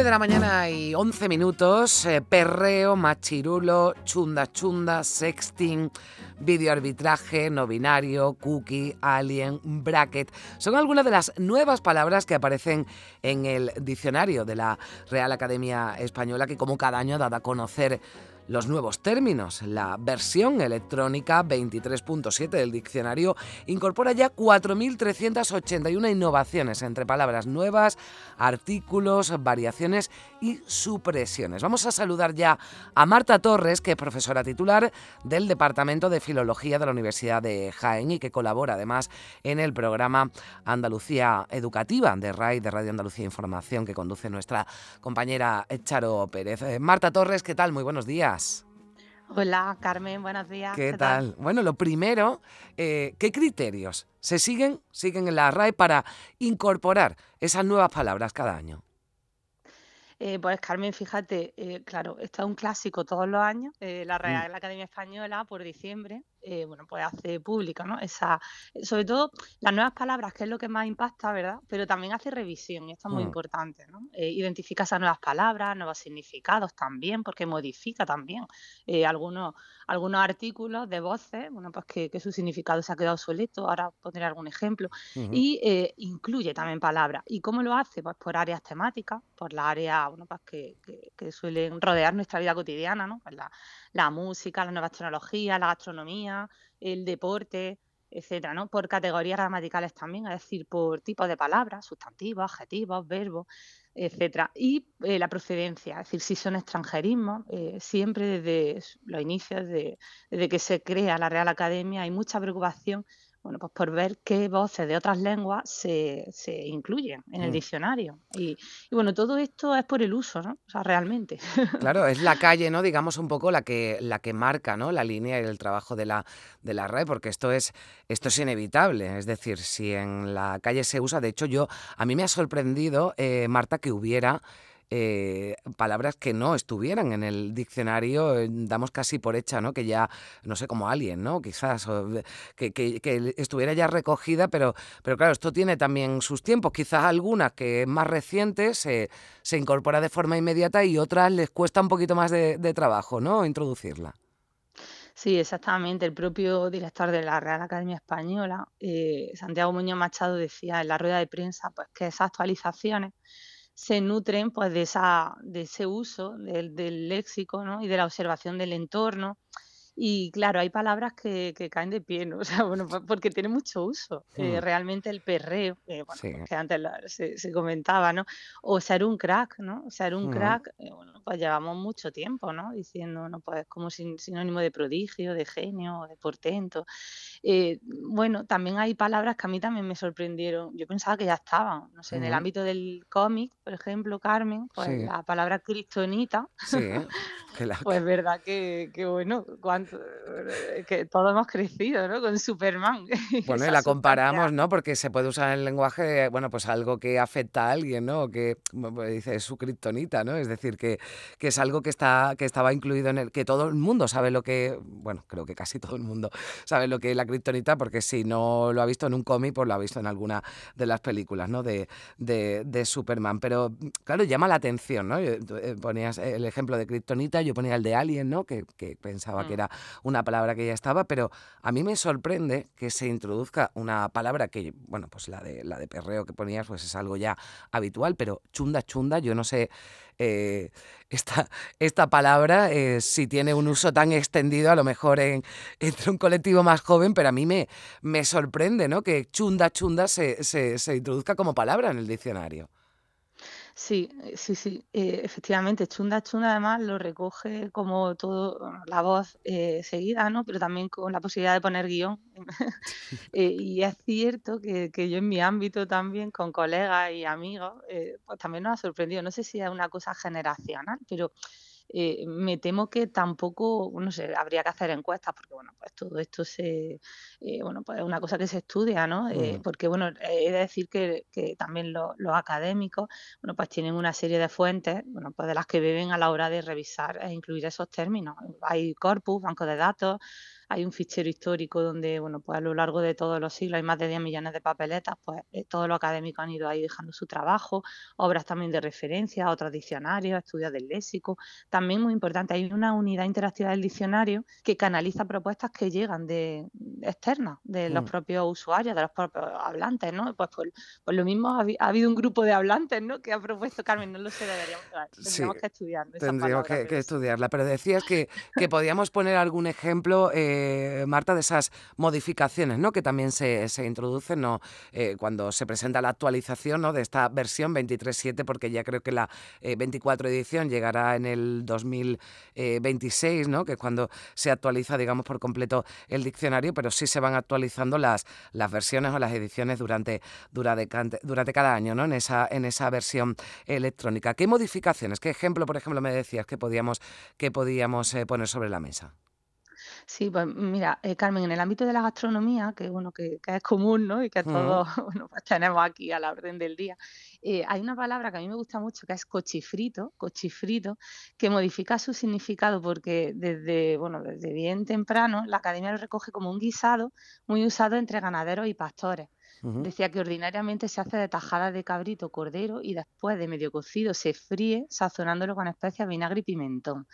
De la mañana y 11 minutos, eh, perreo, machirulo, chunda chunda, sexting, videoarbitraje, no binario, cookie, alien, bracket. Son algunas de las nuevas palabras que aparecen en el diccionario de la Real Academia Española que como cada año ha dado a conocer los nuevos términos. La versión electrónica 23.7 del diccionario incorpora ya 4.381 innovaciones entre palabras nuevas, artículos, variaciones y supresiones. Vamos a saludar ya a Marta Torres, que es profesora titular del Departamento de Filología de la Universidad de Jaén y que colabora además en el programa Andalucía Educativa de RAI, de Radio Andalucía Información, que conduce nuestra compañera Charo Pérez. Eh, Marta Torres, ¿qué tal? Muy buenos días. Hola, Carmen, buenos días. ¿Qué, tal? Bueno, lo primero, eh, ¿qué criterios se siguen, siguen en la RAE para incorporar esas nuevas palabras cada año? Eh, pues Carmen, fíjate, eh, claro, está un clásico todos los años, la Mm. Real Academia Española por diciembre, bueno, pues hace pública, ¿no? Esa, sobre todo las nuevas palabras, que es lo que más impacta, ¿verdad? Pero también hace revisión, y esto es muy Mm. importante, ¿no? identifica esas nuevas palabras, nuevos significados también, porque modifica también algunos, algunos artículos de voces, bueno, pues que, que, su significado se ha quedado obsoleto, ahora pondré algún ejemplo, Ujú. y eh, incluye también palabras. ¿Y cómo lo hace? Pues por áreas temáticas, por las áreas bueno, pues que, que, que suelen rodear nuestra vida cotidiana, ¿no? Pues la, la música, las nuevas tecnologías, la gastronomía, el deporte, etcétera, ¿no? Por categorías gramaticales también, es decir, por tipos de palabras, sustantivos, adjetivos, verbos, etcétera. Y eh, la procedencia, es decir, si son extranjerismos, eh, siempre desde los inicios, de, desde que se crea la Real Academia, hay mucha preocupación bueno, pues por ver qué voces de otras lenguas se, se incluyen en el Mm. diccionario. Y, y bueno, todo esto es por el uso, ¿no? O sea, realmente. Claro, es la calle, ¿no? Digamos un poco la que, la que marca, ¿no? La línea y el trabajo de la, de la RAE, porque esto es, esto es inevitable. Es decir, si en la calle se usa, de hecho, yo, a mí me ha sorprendido, eh, Marta, que hubiera eh, palabras que no estuvieran en el diccionario, eh, damos casi por hecha, ¿no? Que ya, no sé, como alguien, ¿no? Quizás, eh, que, que- estuviera ya recogida, pero, pero claro, esto tiene también sus tiempos. Quizás algunas que más recientes se, se incorpora de forma inmediata y otras les cuesta un poquito más de, de trabajo, ¿no? Introducirla. Sí, exactamente. El propio director de la Real Academia Española, eh, Santiago Muñoz Machado, decía en la rueda de prensa pues, que esas actualizaciones se nutren pues, de, esa, de ese uso del, del léxico ¿no? y de la observación del entorno. Y claro, hay palabras que, que caen de pie, ¿no? O sea, bueno, porque tiene mucho uso. Eh, Mm, realmente el perreo, eh, bueno, sí. pues que antes la- se, se comentaba, ¿no? O ser un crack, ¿no? Ser un Ujú. crack, eh, bueno, pues llevamos mucho tiempo, ¿no? Diciendo, no, pues como sin- sinónimo de prodigio, de genio, de portento. Eh, bueno, también hay palabras que a mí también me sorprendieron. Yo pensaba que ya estaban, no sé, en el ámbito del cómic, por ejemplo, Carmen, pues Sí, la palabra kriptonita, sí. Que la, pues es verdad que, que bueno, cuánto, eh, que todos hemos crecido, ¿no? Con Superman, Bueno, y la comparamos. ¿no? Porque se puede usar en el lenguaje, bueno, pues algo que afecta a alguien, ¿no? O que pues dice es su kriptonita, ¿no? Es decir, que, que es algo que está, que estaba incluido en el, que todo el mundo sabe lo que, bueno, creo que casi todo el mundo sabe lo que es la kriptonita, porque si no lo ha visto en un cómic, pues lo ha visto en alguna de las películas, ¿no? De, de, de Superman. Pero, claro, llama la atención, ¿no? Tú, eh, Ponías el ejemplo de kriptonita, yo ponía el de alien, ¿no? Que, que pensaba que Mm. era una palabra que ya estaba, pero a mí me sorprende que se introduzca una palabra que, bueno, pues la de, la de perreo que ponías, pues es algo ya habitual, pero chunda, chunda, yo no sé eh, esta, esta palabra eh, si tiene un uso tan extendido, a lo mejor en, entre un colectivo más joven, pero a mí me, me sorprende, ¿no? Que chunda, chunda se, se, se introduzca como palabra en el diccionario. Sí, eh, sí, sí, eh, efectivamente, chunda, chunda además lo recoge como todo, la voz eh, seguida, ¿no? Pero también con la posibilidad de poner guion. Eh, y es cierto que, que yo en mi ámbito también, con colegas y amigos, eh, pues también nos ha sorprendido. No sé si es una cosa generacional, pero eh, me temo que tampoco, no sé, habría que hacer encuestas, porque bueno, pues todo esto se, eh, bueno, pues es una cosa que se estudia, ¿no? Eh, mm. porque bueno, he de decir que, también los académicos, bueno, pues tienen una serie de fuentes, bueno, pues de las que beben a la hora de revisar e incluir esos términos. Hay corpus, bancos de datos, hay un fichero histórico donde, bueno, pues a lo largo de todos los siglos hay más de 10 millones de papeletas, pues eh, todos los académicos han ido ahí dejando su trabajo, obras también de referencia, otros diccionarios, estudios del léxico. También muy importante, hay una unidad interactiva del diccionario que canaliza propuestas que llegan de externas, de los mm. propios usuarios, de los propios hablantes, ¿no? Pues por, lo mismo ha, habido un grupo de hablantes, ¿no? Que ha propuesto, Carmen, no lo sé, deberíamos, tendríamos que estudiar. Tendríamos que, estudiarla, pero decías que, que podíamos poner algún ejemplo. Eh, eh, Marta, de esas modificaciones ¿no? que también se, introducen ¿no? Eh, cuando se presenta la actualización ¿no? de esta versión 23.7, porque ya creo que la 24 eh, edición llegará en el 2026, ¿no? que es cuando se actualiza, digamos, por completo el diccionario, pero sí se van actualizando las, las versiones o las ediciones durante, durante, durante cada año ¿no? en, esa, en esa versión electrónica. ¿Qué modificaciones, qué ejemplo, por ejemplo, me decías que podíamos, que podíamos poner sobre la mesa? Sí, pues mira, eh, Carmen, en el ámbito de la gastronomía, que bueno, que, es común, ¿no? Y que todos bueno, pues tenemos aquí a la orden del día, eh, hay una palabra que a mí me gusta mucho que es cochifrito, cochifrito, que modifica su significado porque desde, bueno, desde bien temprano la academia lo recoge como un guisado muy usado entre ganaderos y pastores. Decía que ordinariamente se hace de tajada de cabrito, cordero y después de medio cocido se fríe sazonándolo con especias, vinagre y pimentón.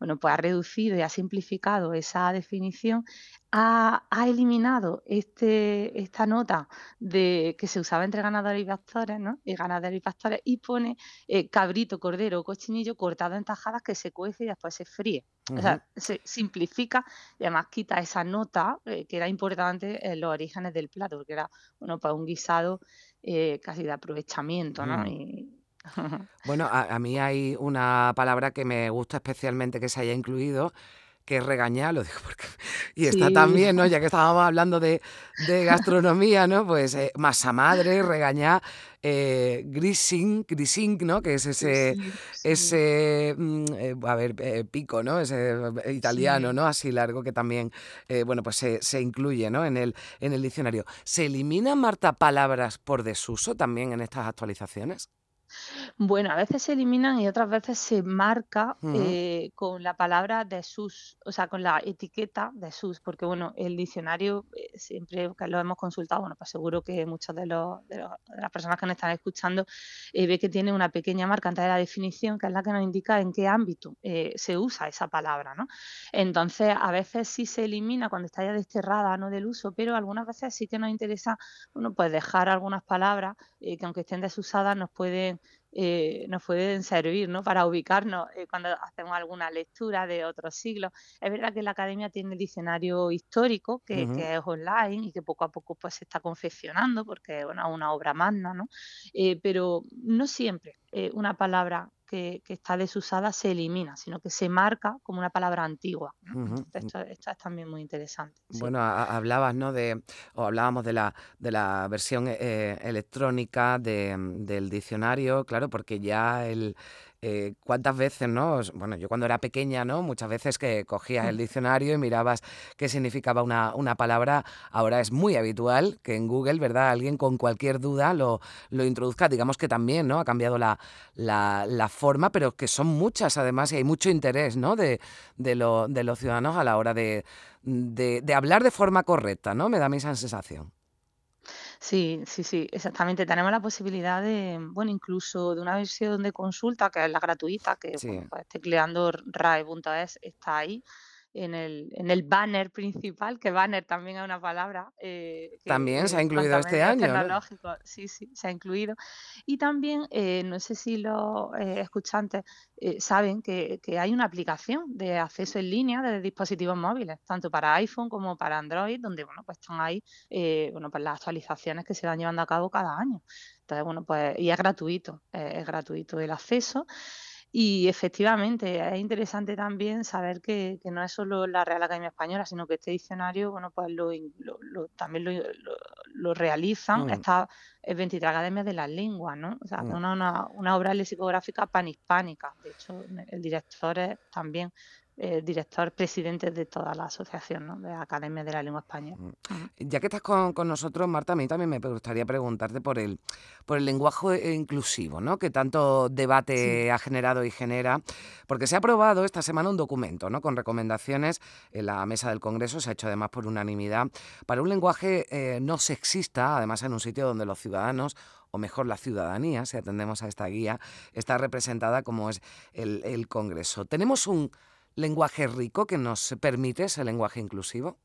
Bueno, pues ha reducido y ha simplificado esa definición ha, eliminado este, esta nota de que se usaba entre ganadores y pastores, ¿no? Y ganaderos y pastores, y pone eh, cabrito, cordero o cochinillo cortado en tajadas que se cuece y después se fríe. O sea, se simplifica y además quita esa nota eh, que era importante en los orígenes del plato, porque era bueno, pues un guisado eh, casi de aprovechamiento, ¿no? Mm. Bueno, a, mí hay una palabra que me gusta especialmente que se haya incluido, que regañar, lo digo porque... Y está también, ¿no? Ya que estábamos hablando de, gastronomía, ¿no? Pues eh, masa madre, regañar, eh, grising, grising, ¿no? Que es ese, ese mm, eh, a ver, eh, pico, ¿no? Ese italiano, ¿no? Así largo que también, bueno, pues se, se, incluye, ¿no? En el, en el diccionario. ¿Se eliminan, Marta, palabras por desuso también en estas actualizaciones? Bueno, a veces se eliminan y otras veces se marca eh, con la palabra de sus, o sea, con la etiqueta de sus, porque bueno, el diccionario eh, siempre que lo hemos consultado, bueno, pues seguro que muchas de, los, de, las personas que nos están escuchando eh, ve que tiene una pequeña marca antes de la definición, que es la que nos indica en qué ámbito se usa esa palabra, ¿no? Entonces, a veces sí se elimina cuando está ya desterrada, ¿no? Del uso, pero algunas veces sí que nos interesa, bueno, pues dejar algunas palabras que aunque estén desusadas nos pueden eh, nos pueden servir ¿no? para ubicarnos eh, cuando hacemos alguna lectura de otros siglos. Es verdad que la academia tiene el diccionario histórico, que, es online y que poco a poco pues, se está confeccionando porque bueno, es una obra magna, ¿no? Eh, pero no siempre una palabra que, está desusada se elimina, sino que se marca como una palabra antigua. esto, es también muy interesante. Bueno, hablabas, ¿no? De, o hablábamos de la, de la versión eh, electrónica del diccionario, claro, porque ya el, eh, cuántas veces, ¿no? Bueno, yo cuando era pequeña, ¿no? Muchas veces que cogías el mm. diccionario y mirabas qué significaba una, una palabra. Ahora es muy habitual que en Google, ¿verdad? Alguien con cualquier duda lo, lo introduzca. Digamos que también, ¿no? Ha cambiado la, la, forma, pero que son muchas además y hay mucho interés, ¿no? De, de, lo, de los ciudadanos a la hora de, de, de hablar de forma correcta, ¿no? Me da mi sensación. Sí, sí, sí, exactamente. Tenemos la posibilidad de, bueno, incluso de una versión de consulta, que es la gratuita, que pues, tecleando rae.es está ahí en el, en el banner principal, que banner también es una palabra. Eh, también se ha incluido este año. Tecnológico. Sí, sí, se ha incluido. Y también, eh, no sé si los eh, escuchantes saben que, que, hay una aplicación de acceso en línea de dispositivos móviles, tanto para iPhone como para Android, donde bueno, pues están ahí bueno, pues las actualizaciones que se van llevando a cabo cada año. Entonces, bueno, pues, y es gratuito, es gratuito el acceso. Y efectivamente es interesante también saber que, que no es solo la Real Academia Española, sino que este diccionario, bueno, pues lo, también lo, lo, realizan mm. estas 23 academias de las lenguas, ¿no? O sea, mm. una, una, obra lexicográfica panhispánica. De hecho, el director es también eh, director presidente de toda la asociación ¿no? de Academia de la Lengua Española. Mm. Ya que estás con, nosotros, Marta, a mí también me gustaría preguntarte por el, por el lenguaje inclusivo, ¿no? que tanto debate ha generado y genera, porque se ha aprobado esta semana un documento ¿no? con recomendaciones en la mesa del Congreso, se ha hecho además por unanimidad, para un lenguaje eh, no sexista, además en un sitio donde los ciudadanos o mejor la ciudadanía, si atendemos a esta guía, está representada como es el, el Congreso. Tenemos un lenguaje rico que nos permite ese lenguaje inclusivo?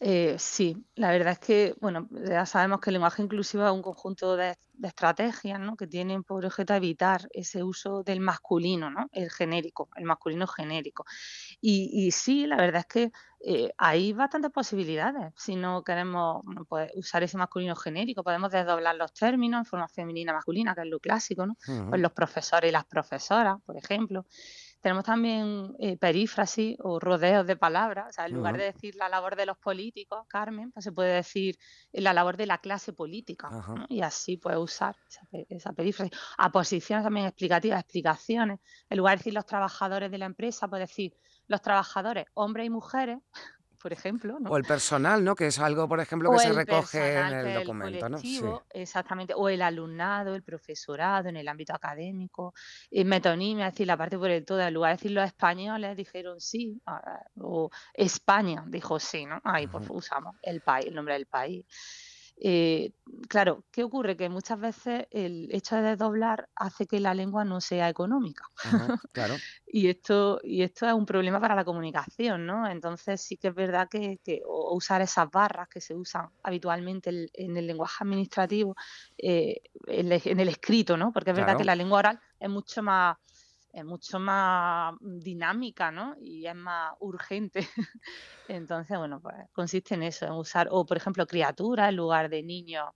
Eh, sí, la verdad es que, bueno, ya sabemos que el lenguaje inclusivo es un conjunto de, estrategias ¿no? que tienen por objeto evitar ese uso del masculino, ¿no? el genérico, el masculino genérico. Y, sí, la verdad es que eh, hay bastantes posibilidades. Si no queremos pues, usar ese masculino genérico, podemos desdoblar los términos en forma femenina masculina, que es lo clásico, ¿no? Pues los profesores y las profesoras, por ejemplo. Tenemos también eh, perífrasis o rodeos de palabras. O sea, en lugar de decir la labor de los políticos, Carmen, pues se puede decir la labor de la clase política. Y así puede usar esa, perífrasis. A posiciones también explicativas, explicaciones. En lugar de decir los trabajadores de la empresa, puede decir los trabajadores, hombres y mujeres, por ejemplo. O el personal, ¿no? Que es algo, por ejemplo, que se recoge en el documento, ¿no? Exactamente. O el alumnado, el profesorado en el ámbito académico, en metonimia, es decir, la parte por el todo. En lugar de decir los españoles, dijeron sí. O España dijo sí, ¿no? Ahí pues usamos el país, el nombre del país. Eh, claro, ¿qué ocurre? Que muchas veces el hecho de desdoblar hace que la lengua no sea económica. claro. y, esto, y esto es un problema para la comunicación, ¿no? Entonces sí que es verdad que, usar esas barras que se usan habitualmente en, el lenguaje administrativo, eh, en, el escrito, ¿no? Porque es verdad que la lengua oral es mucho más es mucho más dinámica, ¿no? Y es más urgente. Entonces, bueno, pues consiste en eso, en usar, o por ejemplo, criatura en lugar de niño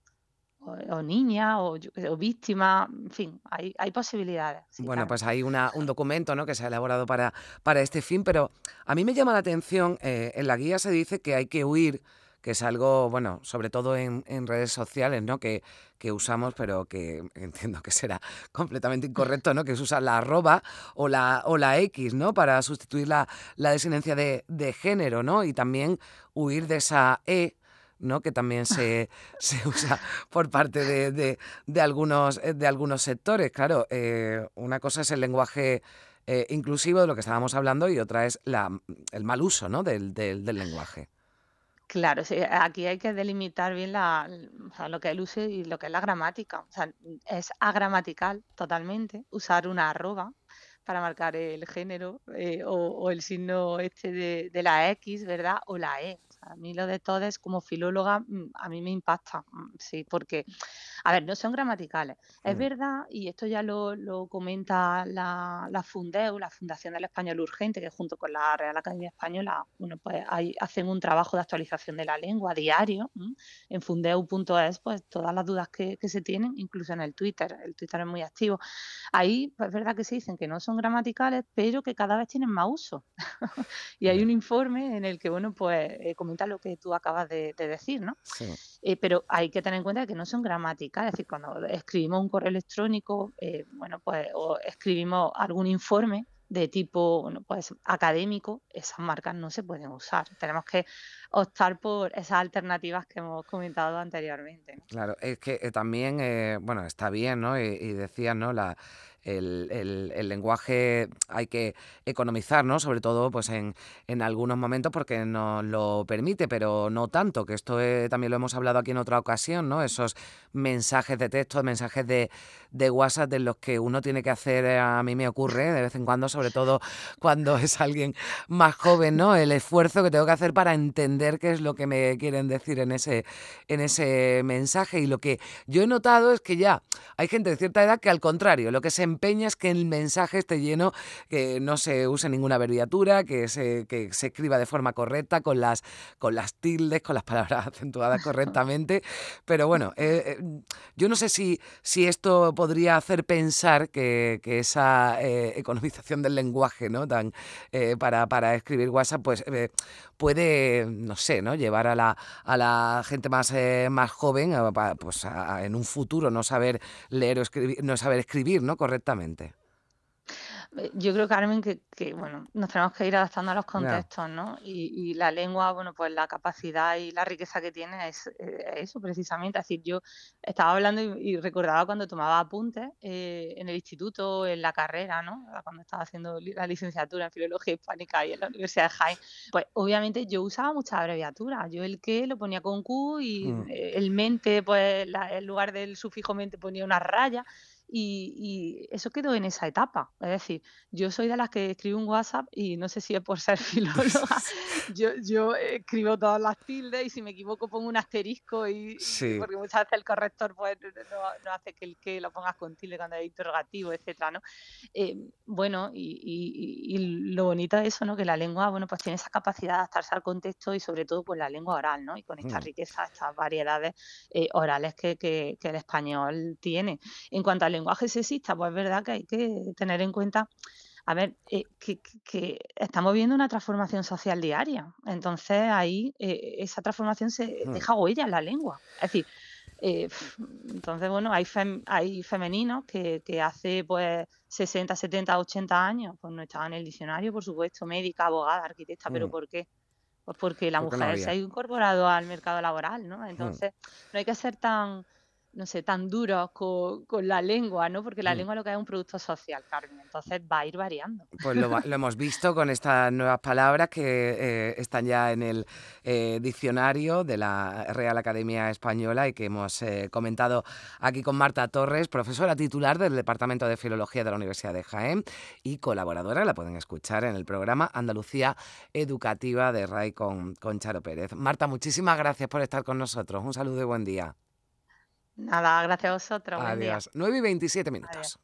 o, niña o, víctima, en fin, hay, hay posibilidades. bueno, pues hay una, un documento ¿no? que se ha elaborado para, para este fin, pero a mí me llama la atención, eh, en la guía se dice que hay que huir que es algo, bueno, sobre todo en, redes sociales, ¿no? Que, que, usamos, pero que entiendo que será completamente incorrecto, ¿no? Que se usa la arroba o la, o la X, ¿no? Para sustituir la, la desinencia de, género, ¿no? Y también huir de esa E, ¿no? que también se, se, usa por parte de, de, algunos, de algunos sectores. Claro, eh, una cosa es el lenguaje eh, inclusivo de lo que estábamos hablando y otra es la, el mal uso ¿no? del, del, del lenguaje. Claro, sí, aquí hay que delimitar bien la, lo que es el uso y lo que es la gramática. O sea, es agramatical totalmente usar una arroba para marcar el género eh, o, el signo este de, la X, ¿verdad? O la E. A mí lo de todes como filóloga mm, a mí me impacta, mm, sí, porque, a ver, no son gramaticales. Es mm. verdad, y esto ya lo, comenta la, la, Fundeu, la Fundación del Español Urgente, que junto con la Real Academia Española, bueno, pues hacen un trabajo de actualización de la lengua diario. En fundeu.es, pues todas las dudas que, se tienen, incluso en el Twitter, el Twitter es muy activo. Ahí, pues es verdad que se dicen que no son gramaticales, pero que cada vez tienen más uso. y hay un informe en el que, bueno, pues eh, lo que tú acabas de, decir, ¿no? Eh, pero hay que tener en cuenta que no son gramáticas, es decir, cuando escribimos un correo electrónico, eh, bueno, pues o escribimos algún informe de tipo bueno, pues académico, esas marcas no se pueden usar. Tenemos que optar por esas alternativas que hemos comentado anteriormente. Claro, es que eh, también, bueno, está bien, ¿no? Y, y decías, ¿no? La, el, el, lenguaje hay que economizar, ¿no? Sobre todo pues en, en, algunos momentos porque nos lo permite, pero no tanto, que esto también lo hemos hablado aquí en otra ocasión, ¿no? Esos mensajes de texto, mensajes de, de WhatsApp de los que uno tiene que hacer, eh, a mí me ocurre de vez en cuando, sobre todo cuando es alguien más joven, ¿no? El esfuerzo que tengo que hacer para entender qué es lo que me quieren decir en ese, en ese mensaje. Y lo que yo he notado es que ya hay gente de cierta edad que al contrario, lo que se empeñas que el mensaje esté lleno, que no se use ninguna abreviatura, que se, que se escriba de forma correcta, con las, con las tildes, con las palabras acentuadas correctamente. Pero bueno, eh, eh, yo no sé si, si esto podría hacer pensar que, esa eh, economización del lenguaje ¿no? Tan, para, para, escribir WhatsApp pues, puede, no sé, ¿no? llevar a la, a la gente más, más joven pues, en un futuro no saber leer o escribir, no saber escribir ¿no? correctamente. Eh, yo creo, Carmen, que, que, bueno, nos tenemos que ir adaptando a los contextos, ¿no? Y, la lengua, bueno, pues la capacidad y la riqueza que tiene es, eh, eso precisamente. Es decir, yo estaba hablando y, recordaba cuando tomaba apuntes eh, en el instituto, en la carrera, ¿no? Cuando estaba haciendo la licenciatura en Filología Hispánica y en la Universidad de Jaén, pues obviamente yo usaba muchas abreviaturas. Yo el que lo ponía con Q y mm. el mente, pues en lugar del sufijo mente ponía una raya. Y, eso quedó en esa etapa. Es decir, yo soy de las que escribo un WhatsApp y no sé si es por ser filóloga, yo, yo escribo todas las tildes y si me equivoco pongo un asterisco y, porque muchas veces el corrector pues, no, hace que el que lo pongas con tilde cuando hay interrogativo, etcétera, ¿no? Eh, bueno, y, lo bonito de eso, ¿no? Que la lengua, bueno, pues tiene esa capacidad de adaptarse al contexto y sobre todo pues la lengua oral, ¿no? Y con esta mm. riqueza, estas variedades eh, orales que, que, que, el español tiene. En cuanto al lenguaje sexista, pues es verdad que hay que tener en cuenta, a ver, eh, que, estamos viendo una transformación social diaria. Entonces ahí eh, esa transformación se hmm. deja huella en la lengua. Es decir, eh, entonces, bueno, hay, hay femeninos que, hace pues 60, 70, 80 años pues no estaban en el diccionario, por supuesto, médica, abogada, arquitecta, pero hmm. ¿por qué? Pues porque la mujer se ha incorporado al mercado laboral, ¿no? Hmm. Entonces, no hay que ser tan no sé, tan duros con, la lengua, ¿no? Porque la mm. lengua lo que es un producto social, Carmen, entonces va a ir variando. Pues lo, hemos visto con estas nuevas palabras que eh, están ya en el eh, diccionario de la Real Academia Española y que hemos eh, comentado aquí con Marta Torres, profesora titular del Departamento de Filología de la Universidad de Jaén y colaboradora, la pueden escuchar en el programa Andalucía Educativa de RAI con, con Charo Pérez. Marta, muchísimas gracias por estar con nosotros. Un saludo y buen día. Nada, gracias a vosotros. Adiós. 9 y 27 minutos.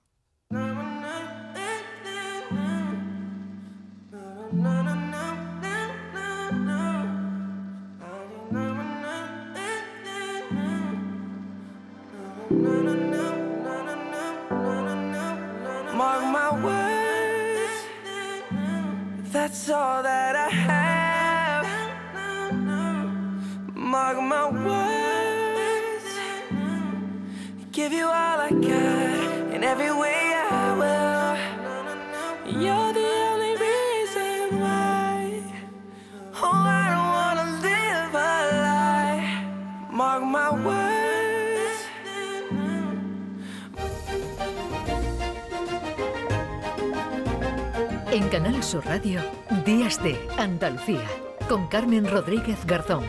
Mark my words, that's all that I have. Mark my words. Give you all I got in every way I will. You're the only reason why. Oh, I don't wanna live a lie. Mark my words. En Canal Sur Radio, Días de Andalucía, con Carmen Rodríguez Garzón.